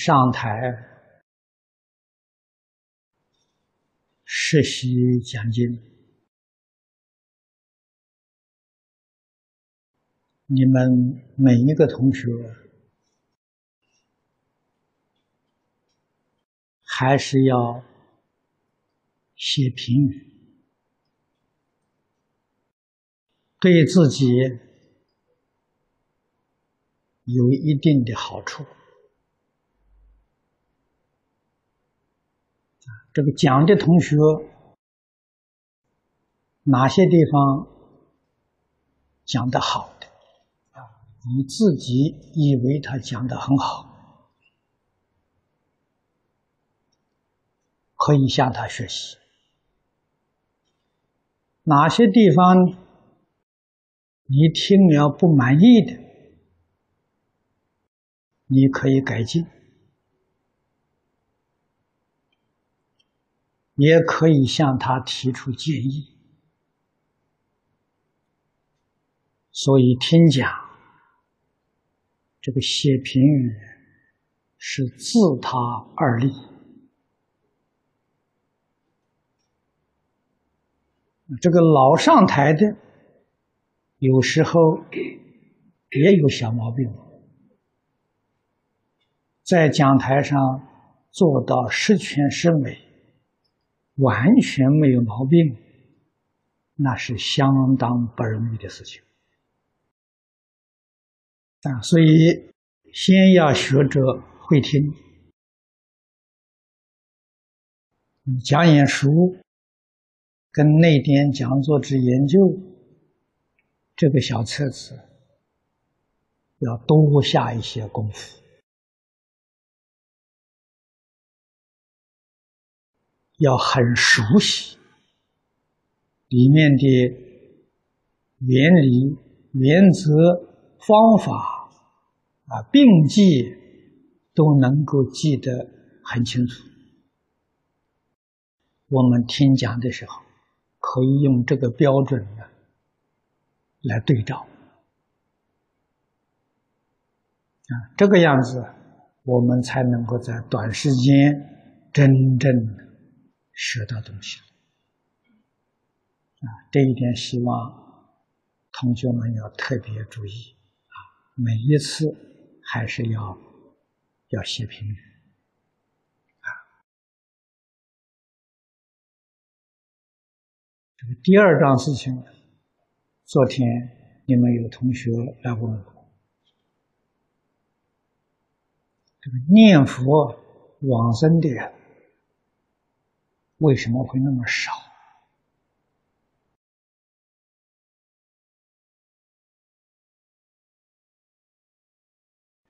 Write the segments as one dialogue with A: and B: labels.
A: 上台实习讲经，你们每一个同学还是要写评语，对自己有一定的好处。这个讲的同学，哪些地方讲的好的啊？你自己以为他讲的很好，可以向他学习。哪些地方你听了不满意的，你可以改进。也可以向他提出建议，所以听讲这个写评语是自他而立。这个老上台的有时候也有小毛病，在讲台上做到十全十美。完全没有毛病，那是相当不容易的事情啊！所以，先要学者会听，讲演书跟内典讲座之研究这个小册子，要多下一些功夫。要很熟悉里面的原理、原则、方法啊，并记都能够记得很清楚。我们听讲的时候，可以用这个标准呢来对照啊，这个样子，我们才能够在短时间真正。学到东西了啊！这一点希望同学们要特别注意啊！每一次还是要要写评语啊。这个第二桩事情，昨天你们有同学来问我，这个念佛往生的。为什么会那么少？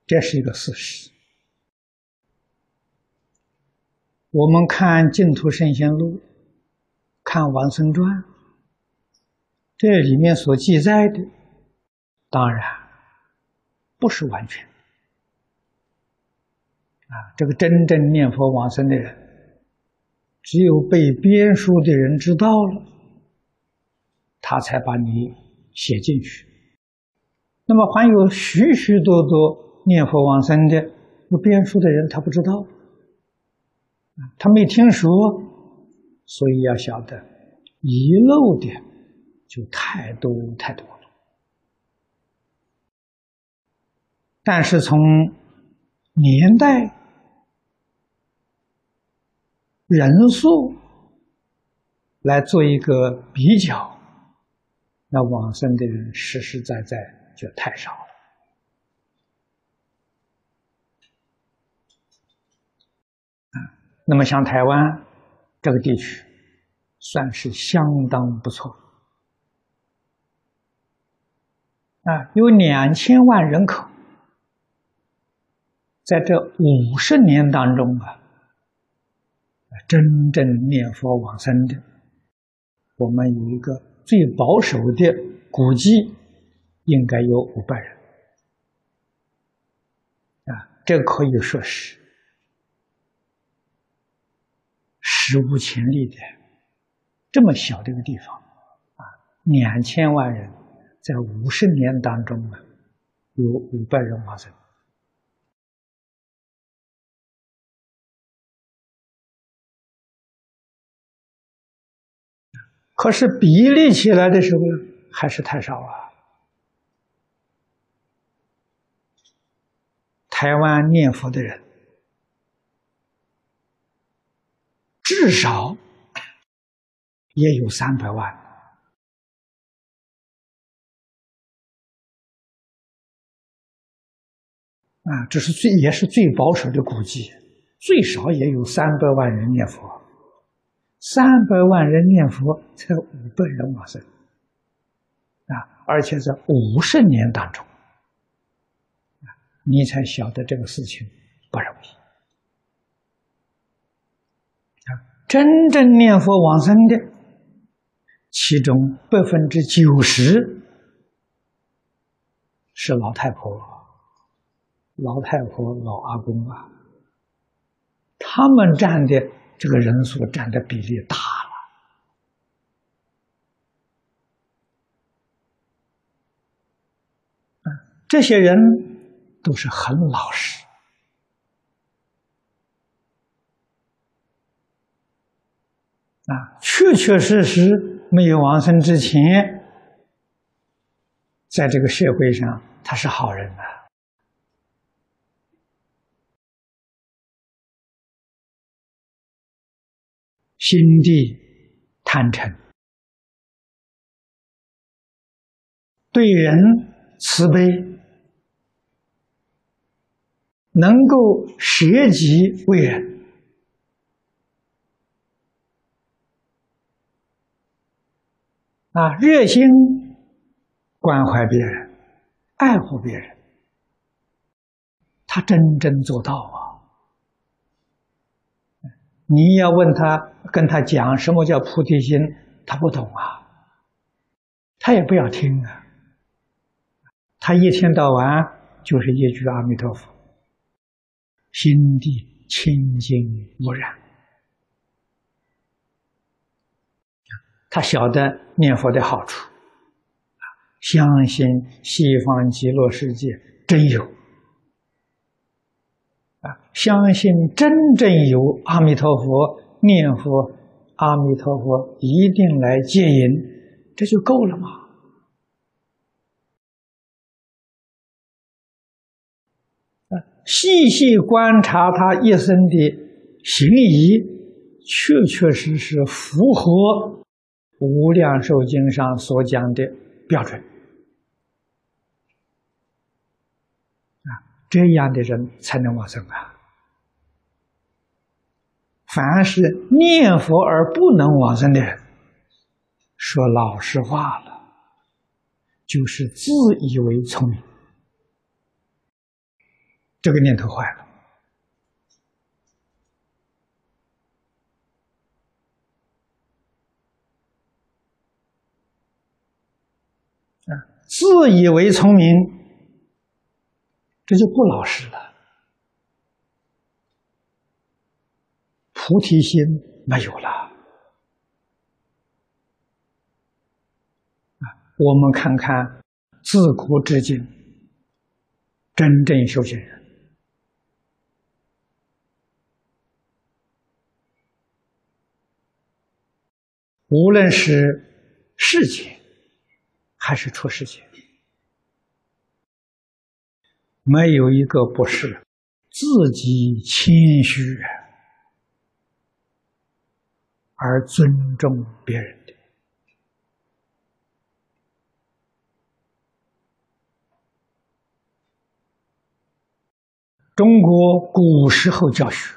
A: 这是一个事实。我们看《净土圣贤录》，看《王僧传》，这里面所记载的，当然不是完全。啊，这个真正念佛往生的人。只有被编书的人知道了，他才把你写进去。那么还有许许多多念佛往生的，有编书的人他不知道，他没听说，所以要晓得遗漏的就太多太多了。但是从年代。人数来做一个比较，那往生的人实实在在就太少了。那么像台湾这个地区，算是相当不错。啊，有两千万人口，在这五十年当中啊。真正念佛往生的，我们有一个最保守的估计，应该有五百人啊，这可以说是史无前例的。这么小的一个地方啊，两千万人，在五十年当中啊，有五百人往生。可是比例起来的时候还是太少啊。台湾念佛的人至少也有三百万啊，这是最也是最保守的估计，最少也有三百万人念佛，三百万人念佛才五百人往生啊，而且在五十年当中。你才晓得这个事情不容易啊！真正念佛往生的，其中百分之九十是老太婆、老太婆、老阿公啊，他们占的这个人数占的比例大了这些人。都是很老实啊，确确实实没有王生之前，在这个社会上他是好人呐，心地坦诚，对人慈悲。能够舍己为人啊，热心关怀别人，爱护别人，他真正做到啊！你要问他，跟他讲什么叫菩提心，他不懂啊，他也不要听啊，他一天到晚就是一句阿弥陀佛。心地清净无染，他晓得念佛的好处，相信西方极乐世界真有，啊，相信真正有阿弥陀佛，念佛阿弥陀佛一定来接引，这就够了吗？细细观察他一生的行仪，确确实实符合《无量寿经》上所讲的标准。啊，这样的人才能往生啊！凡是念佛而不能往生的人，说老实话了，就是自以为聪明。这个念头坏了啊！自以为聪明，这就不老实了。菩提心没有了啊！我们看看自古至今真正修行人。无论是世界还是出世界，没有一个不是自己谦虚而尊重别人的。中国古时候教学，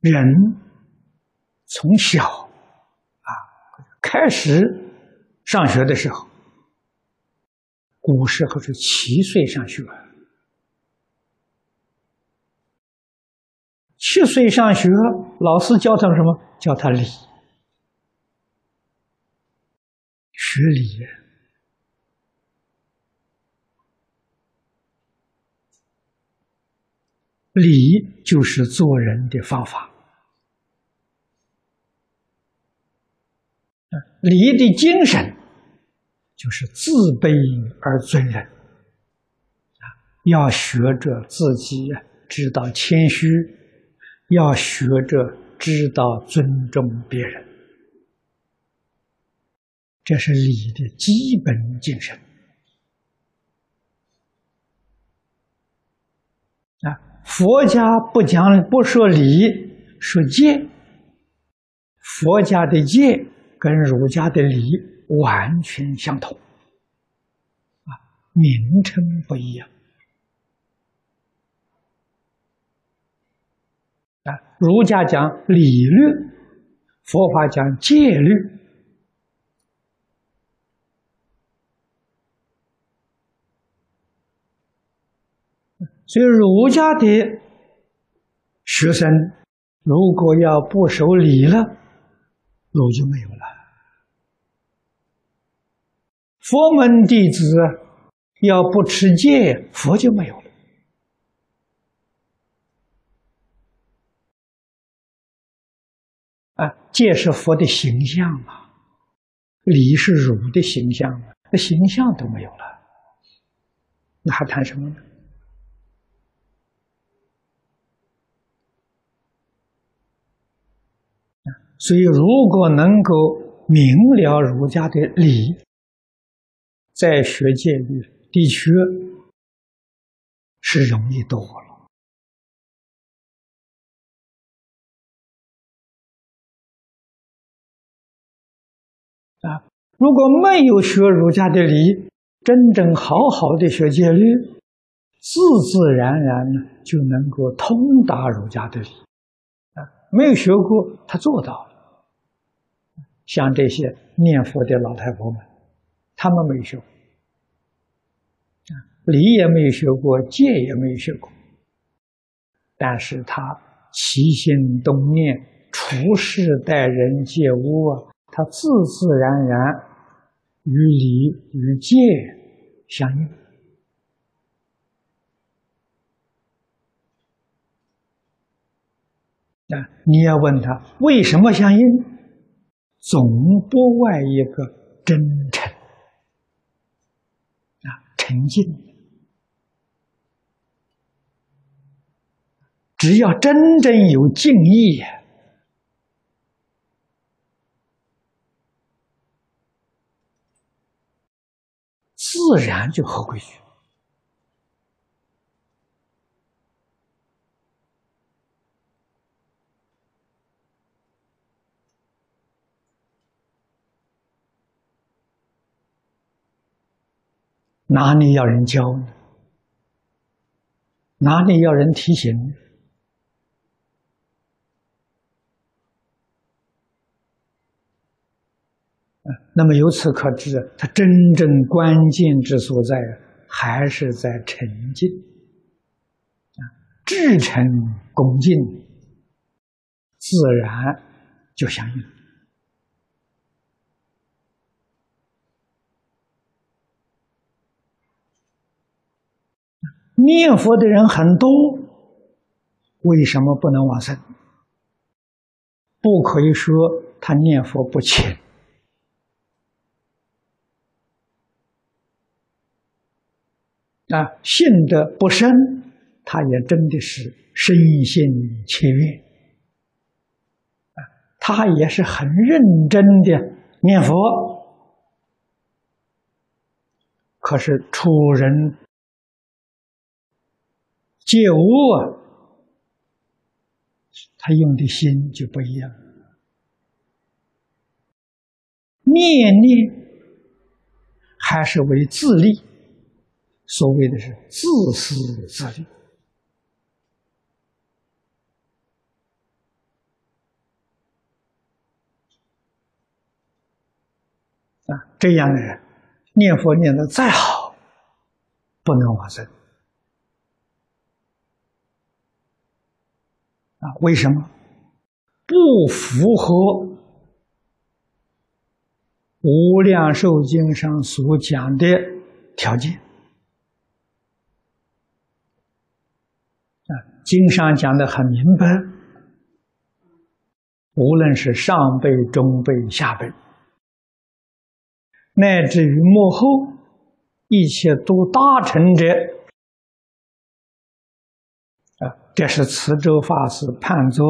A: 人从小啊。开始上学的时候，古时候是七岁上学，七岁上学，老师教他什么？教他礼，学礼，礼就是做人的方法。礼的精神就是自卑而尊人啊，要学着自己知道谦虚，要学着知道尊重别人这是礼的基本精神啊！佛家不讲不说礼，说戒。佛家的戒跟儒家的礼完全相同，啊，名称不一样。啊，儒家讲礼律，佛法讲戒律。所以，儒家的学生如果要不守礼了，路就没有了。佛门弟子要不持戒，佛就没有了。啊，戒是佛的形象啊，礼是儒的形象啊，那形象都没有了，那还谈什么呢？所以，如果能够明了儒家的理，在学戒律的确是容易多了啊！如果没有学儒家的理，真正好好的学戒律，自自然然呢就能够通达儒家的理啊！没有学过，他做到了。像这些念佛的老太婆们，他们没学过，啊，礼也没有学过，戒也没有学过，但是他起心动念、处事待人接物啊，他自自然然与礼与戒相应。啊，你要问他为什么相应？总不外一个真诚，沉静。只要真正有敬意，自然就合规矩。哪里要人教呢？哪里要人提醒？那么由此可知，他真正关键之所在，还是在沉浸啊，至诚恭敬，自然就相应。念佛的人很多，为什么不能往生？不可以说他念佛不勤啊，信得不深，他也真的是深信切愿啊，他也是很认真的念佛，可是出人。借物，他用的心就不一样。念念还是为自利，所谓的是自私自利啊！这样的人念佛念的再好，不能往生。为什么不符合《无量寿经》上所讲的条件？啊，经上讲的很明白，无论是上辈、中辈、下辈，乃至于幕后，一切都大成者。啊这是慈州法师判作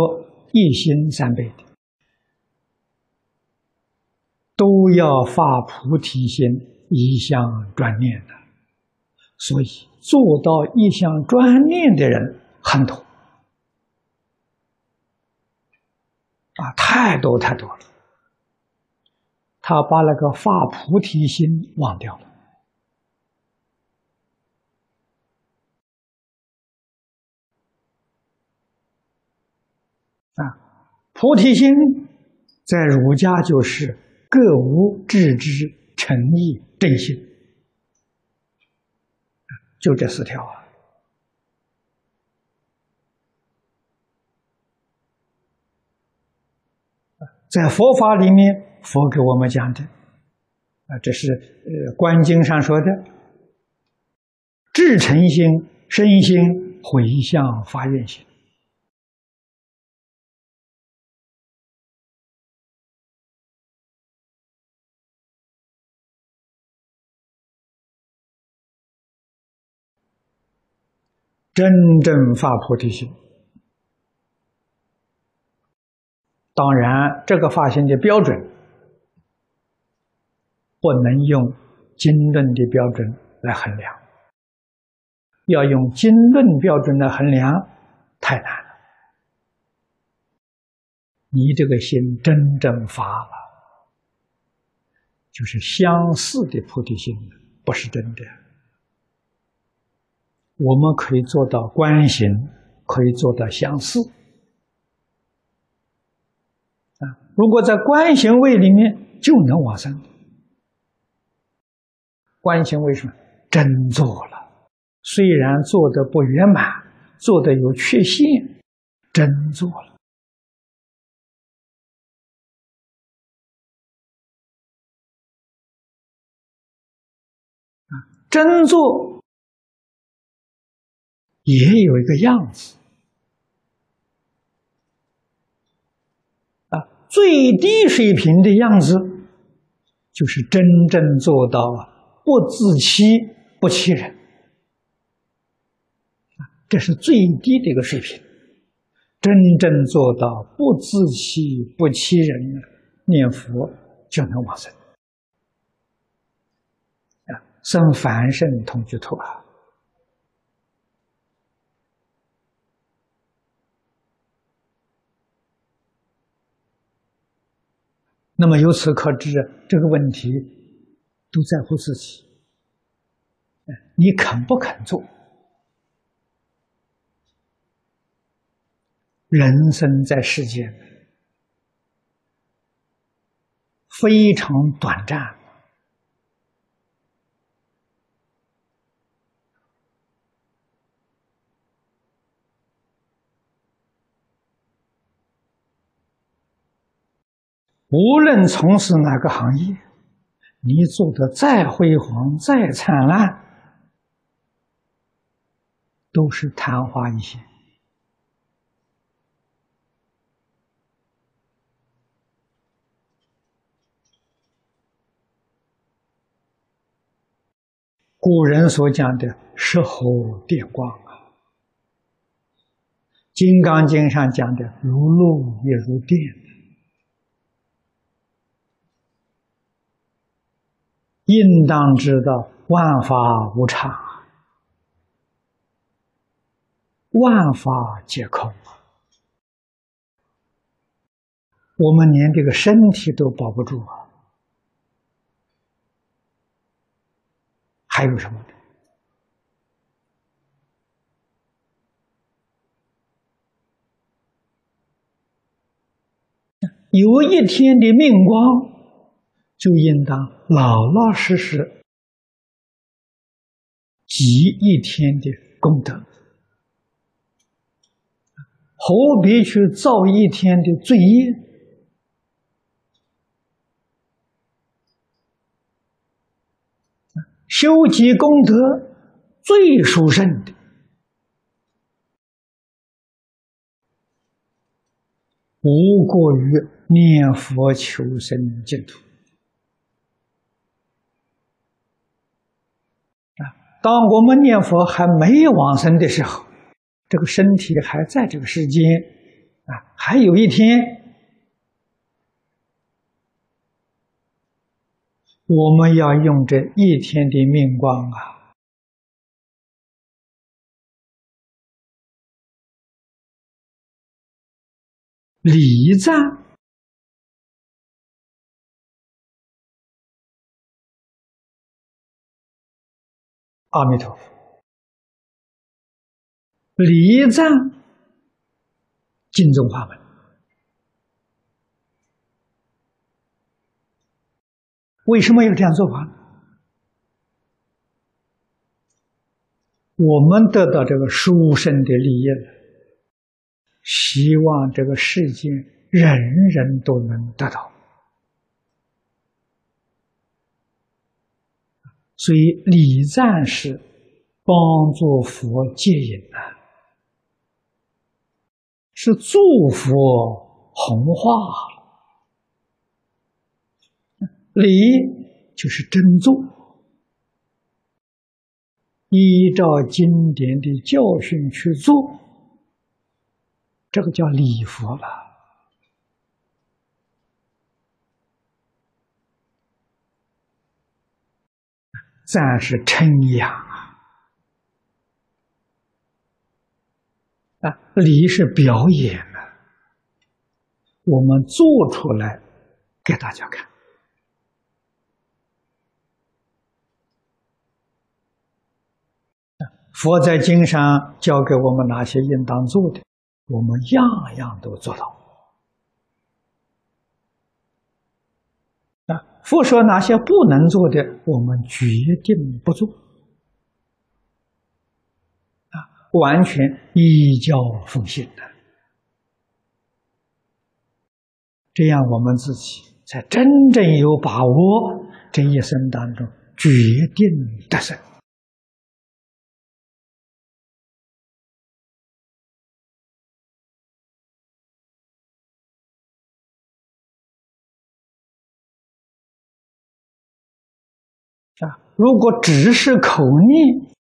A: 一心三倍的都要发菩提心，一向专念的。所以做到一向专念的人很多啊，太多太多了。他把那个发菩提心忘掉了啊！菩提心在儒家就是各无自知、诚意、正心，就这四条啊。在佛法里面。佛给我们讲的啊，这是呃《观经》上说的：至诚心、身心、回向、发愿心，真正发菩提心。当然，这个发心的标准。不能用经论的标准来衡量，要用经论标准来衡量，太难了。你这个心真正发了，就是相似的菩提心，不是真的。我们可以做到观行，可以做到相似。啊，如果在观行位里面就能往生。观心为什么真做了？虽然做的不圆满，做的有缺陷，真做了啊！真做也有一个样子啊，最低水平的样子就是真正做到。不自欺，不欺人，这是最低的一个水平。真正做到不自欺、不欺人，念佛就能往生啊，生凡圣同居土啊。那么由此可知，这个问题。都在乎自己，你肯不肯做？人生在世间非常短暂，无论从事哪个行业。你做的再辉煌、再灿烂，都是昙花一现。古人所讲的“石猴电光”啊，《金刚经》上讲的“如露也如电”。应当知道万法无常，万法皆空。我们连这个身体都保不住啊，还有什么有一天的命光。就应当老老实实积一天的功德，何必去造一天的罪业？修积功德最殊胜的，无过于念佛求生净土。当我们念佛还没有往生的时候，这个身体还在这个世间，啊，还有一天我们要用这一天的命光啊，礼赞阿弥陀佛。礼赞经宗法门，为什么要这样做法？我们得到这个殊胜的利益了，希望这个世界人人都能得到，所以礼赞是帮助佛戒瘾啊。是祝福弘化，礼就是真做，依照经典的教训去做，这个叫礼佛了。赞是称扬。礼是表演的，我们做出来给大家看。佛在经上教给我们哪些应当做的，我们样样都做到。啊，佛说哪些不能做的，我们决定不做。啊完全依教奉行的，这样我们自己才真正有把握，这一生当中决定得胜啊！如果只是口念。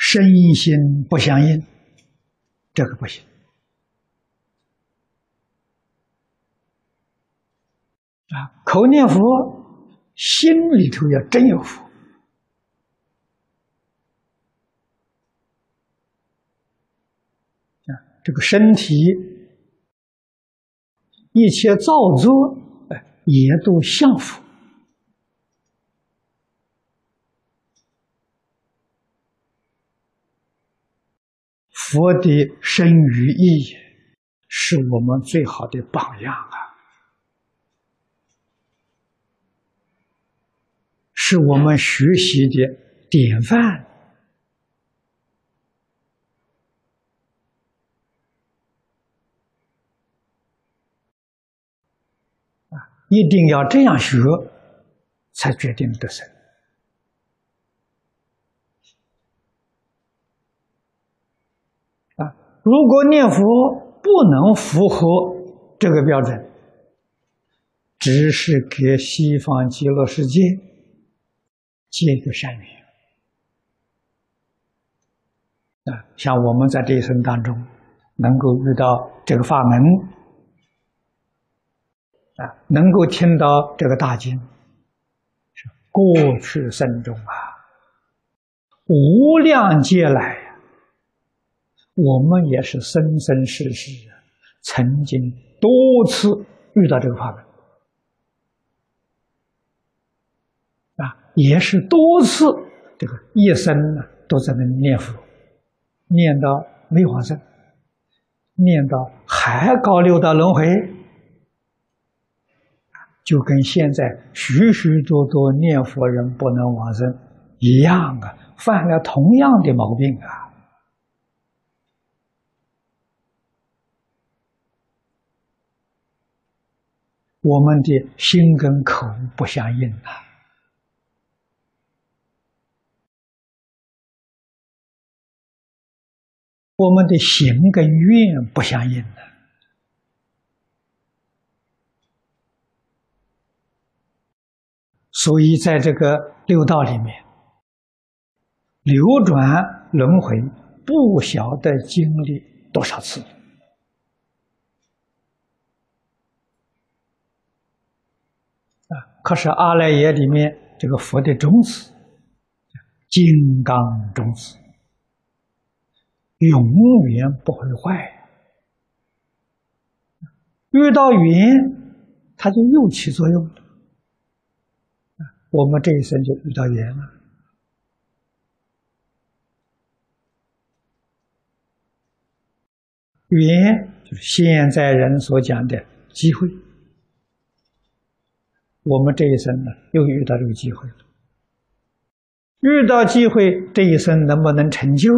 A: 身心不相应，这个不行啊！口念佛，心里头要真有佛啊！这个身体一切造作，哎，也都像佛。佛的生与意，是我们最好的榜样啊！是我们学习的典范啊！一定要这样学，才决定得胜。如果念佛不能符合这个标准，只是给西方极乐世界结个善缘啊，像我们在这一生当中能够遇到这个法门，能够听到这个大经，是过去生中啊，无量劫来。我们也是生生世世曾经多次遇到这个法门。啊，也是多次这个一生呢都在那里念佛，念到没往生，念到还高六道轮回，就跟现在许许多多念佛人不能往生一样啊，犯了同样的毛病啊。我们的心跟口不相应啊，我们的行跟愿不相应的，所以在这个六道里面，流转轮回不晓得经历多少次。啊，可是阿赖耶里面这个佛的种子，金刚种子，永远不会坏。遇到云，它就又起作用了。我们这一生就遇到缘了。缘就是现在人所讲的机会。我们这一生呢，又遇到这个机会了。遇到机会，这一生能不能成就，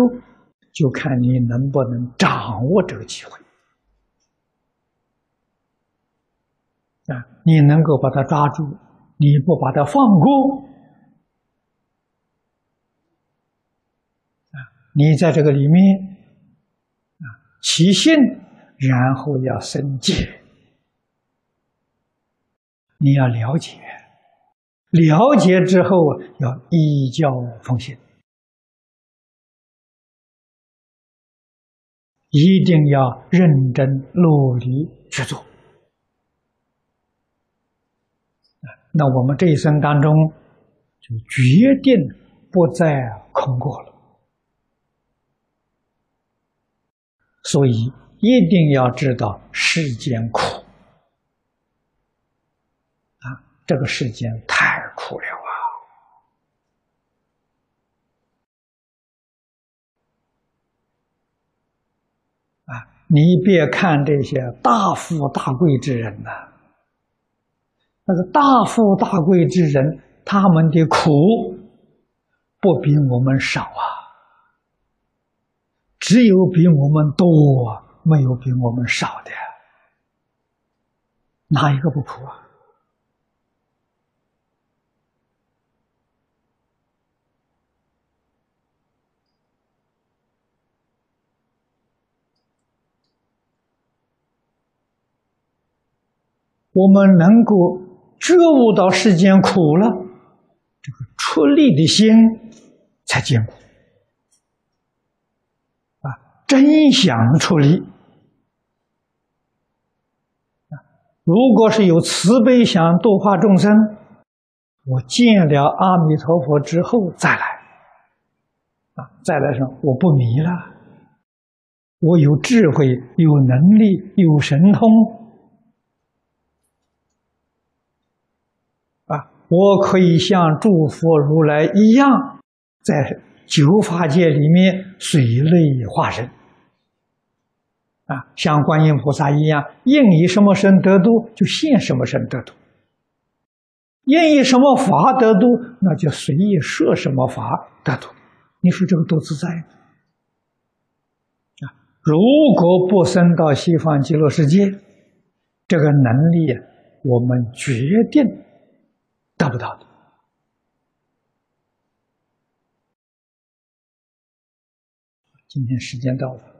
A: 就看你能不能掌握这个机会。啊，你能够把它抓住，你不把它放过，啊，你在这个里面，啊，起信，然后要生戒，你要了解，了解之后要依教奉行，一定要认真努力去做。那我们这一生当中，就决定不再空过了。所以一定要知道世间苦啊！这个世间太苦了啊！啊，你别看这些大富大贵之人呐。那个大富大贵之人，他们的苦不比我们少啊，只有比我们多，没有比我们少的，哪一个不苦啊？我们能够。觉悟到世间苦了，这个出力的心才坚固啊！真想出力如果是有慈悲想度化众生，我见了阿弥陀佛之后再来啊，再来说我不迷了，我有智慧、有能力、有神通。我可以像诸佛如来一样，在九法界里面随类化身，啊，像观音菩萨一样，应以什么身得度，就现什么身得度；应以什么法得度，那就随意设什么法得度。你说这个多自在啊！如果不升到西方极乐世界，这个能力我们决定。得不到的。今天时间到了。